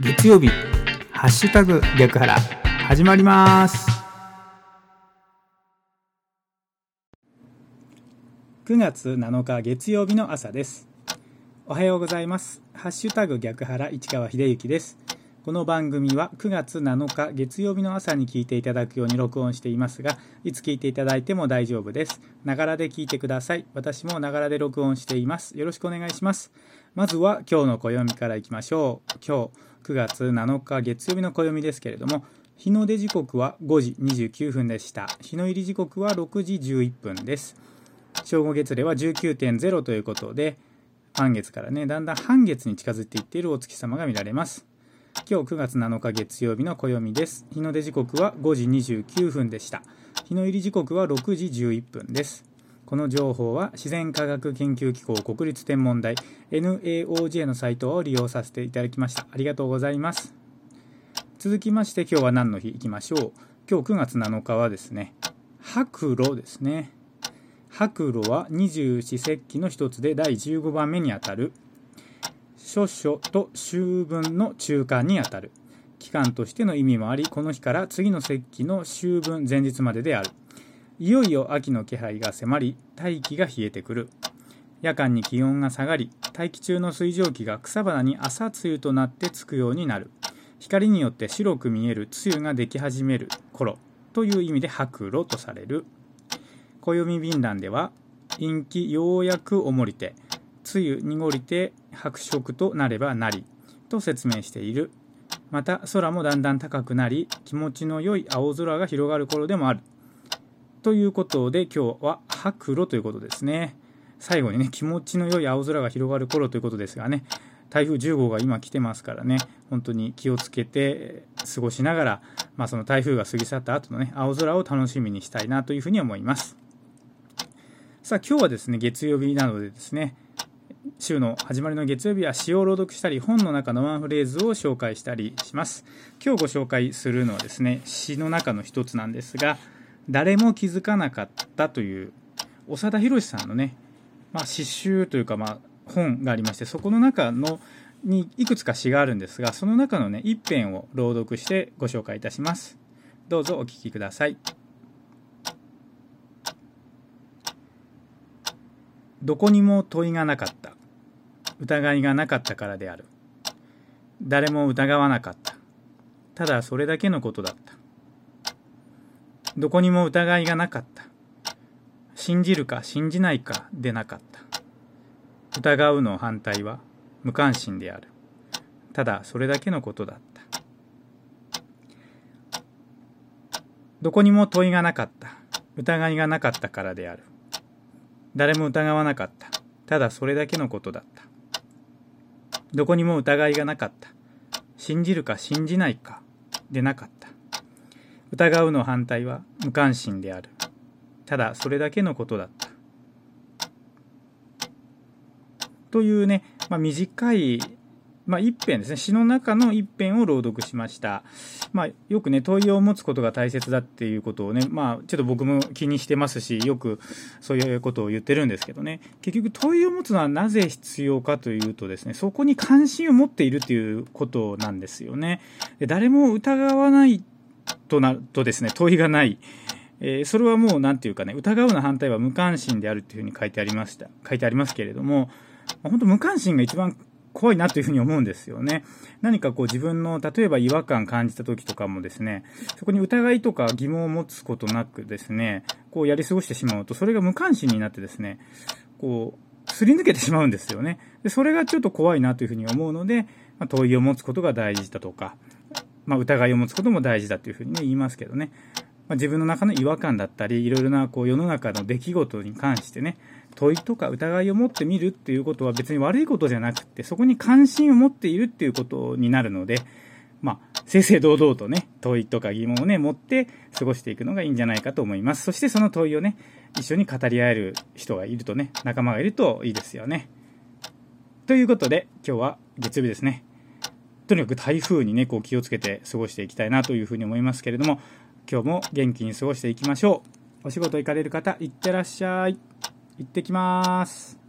月曜日ハッシュタグ逆腹始まります。9月7日月曜日の朝です。おはようございます。ハッシュタグ逆腹市川秀幸です。この番組は9月7日月曜日の朝に聞いていただくように録音していますがいつ聞いていただいても大丈夫です。ながらで聞いてください。私もながらで録音しています。よろしくお願いします。まずは今日の暦からいきましょう。今日9月7日月曜日の暦ですけれども日の出時刻は5時29分でした。日の入り時刻は6時11分です。正午月齢は19.0ということで満月からねだんだん半月に近づいていっているお月様が見られます。今日9月7日月曜日の暦です。日の出時刻は5時29分でした。日の入り時刻は6時11分です。この情報は自然科学研究機構国立天文台 NAOJ のサイトを利用させていただきました。ありがとうございます。続きまして今日は何の日いきましょう。今日9月7日はですね白露ですね。白露は二十四節気の一つで第15番目にあたる諸書と秋分の中間にあたる。期間としての意味もありこの日から次の節気の秋分前日までである。いよいよ秋の気配が迫り大気が冷えてくる。夜間に気温が下がり大気中の水蒸気が草花に朝露となってつくようになる。光によって白く見える露ができ始める頃という意味で白露とされる。暦便覧では陰気ようやくおもりて梅雨濁りて白色となればなりと説明している。また空もだんだん高くなり気持ちの良い青空が広がる頃でもある。ということで今日は白露ということですね。最後にね気持ちの良い青空が広がる頃ということですがね。台風10号が今来てますからね。本当に気をつけて過ごしながら、まあ、その台風が過ぎ去った後のね青空を楽しみにしたいなというふうに思います。さあ今日はですね月曜日なのでですね週の始まりの月曜日は詩を朗読したり本の中のワンフレーズを紹介したりします。今日ご紹介するのはですね詩の中の一つなんですが誰も気づかなかったという長田博さんのね、まあ、詩集というか、まあ、本がありましてそこの中のにいくつか詩があるんですがその中のね一編を朗読してご紹介いたします。どうぞお聞きください。どこにも問いがなかった。疑いがなかったからである。誰も疑わなかった。ただそれだけのことだった。どこにも疑いがなかった。信じるか信じないかでなかった。疑うの反対は無関心である。ただそれだけのことだった。どこにも問いがなかった。疑いがなかったからである。誰も疑わなかった。ただそれだけのことだった。どこにも疑いがなかった。信じるか信じないかでなかった。疑うの反対は無関心である。ただそれだけのことだった。というね、まあ、短いまあ、一編ですね詩の中の一編を朗読しました、まあ、よくね問いを持つことが大切だっていうことをね、まあ、ちょっと僕も気にしてますしよくそういうことを言ってるんですけどね。結局問いを持つのはなぜ必要かというとですねそこに関心を持っているということなんですよね。で誰も疑わないとなるとですね問いがない。えー、それはもう何て言うかね疑うの反対は無関心であるっていうふうに書いてありました。書いてありますけれども本当無関心が一番怖いなというふうに思うんですよね。何かこう自分の、例えば違和感感じた時とかもですね、そこに疑いとか疑問を持つことなくですね、こうやり過ごしてしまうと、それが無関心になってですね、こう、すり抜けてしまうんですよね。でそれがちょっと怖いなというふうに思うので、まあ、問いを持つことが大事だとか、まあ、疑いを持つことも大事だというふうにね、言いますけどね。まあ、自分の中の違和感だったり、いろいろなこう世の中の出来事に関してね、問いとか疑いを持ってみるっていうことは別に悪いことじゃなくて、そこに関心を持っているっていうことになるので、まあ、正々堂々とね、問いとか疑問をね、持って過ごしていくのがいいんじゃないかと思います。そしてその問いをね、一緒に語り合える人がいるとね、仲間がいるといいですよね。ということで、今日は月曜日ですね。とにかく台風にね、こう気をつけて過ごしていきたいなというふうに思いますけれども、今日も元気に過ごしていきましょう。お仕事行かれる方、いってらっしゃい。行ってきまーす。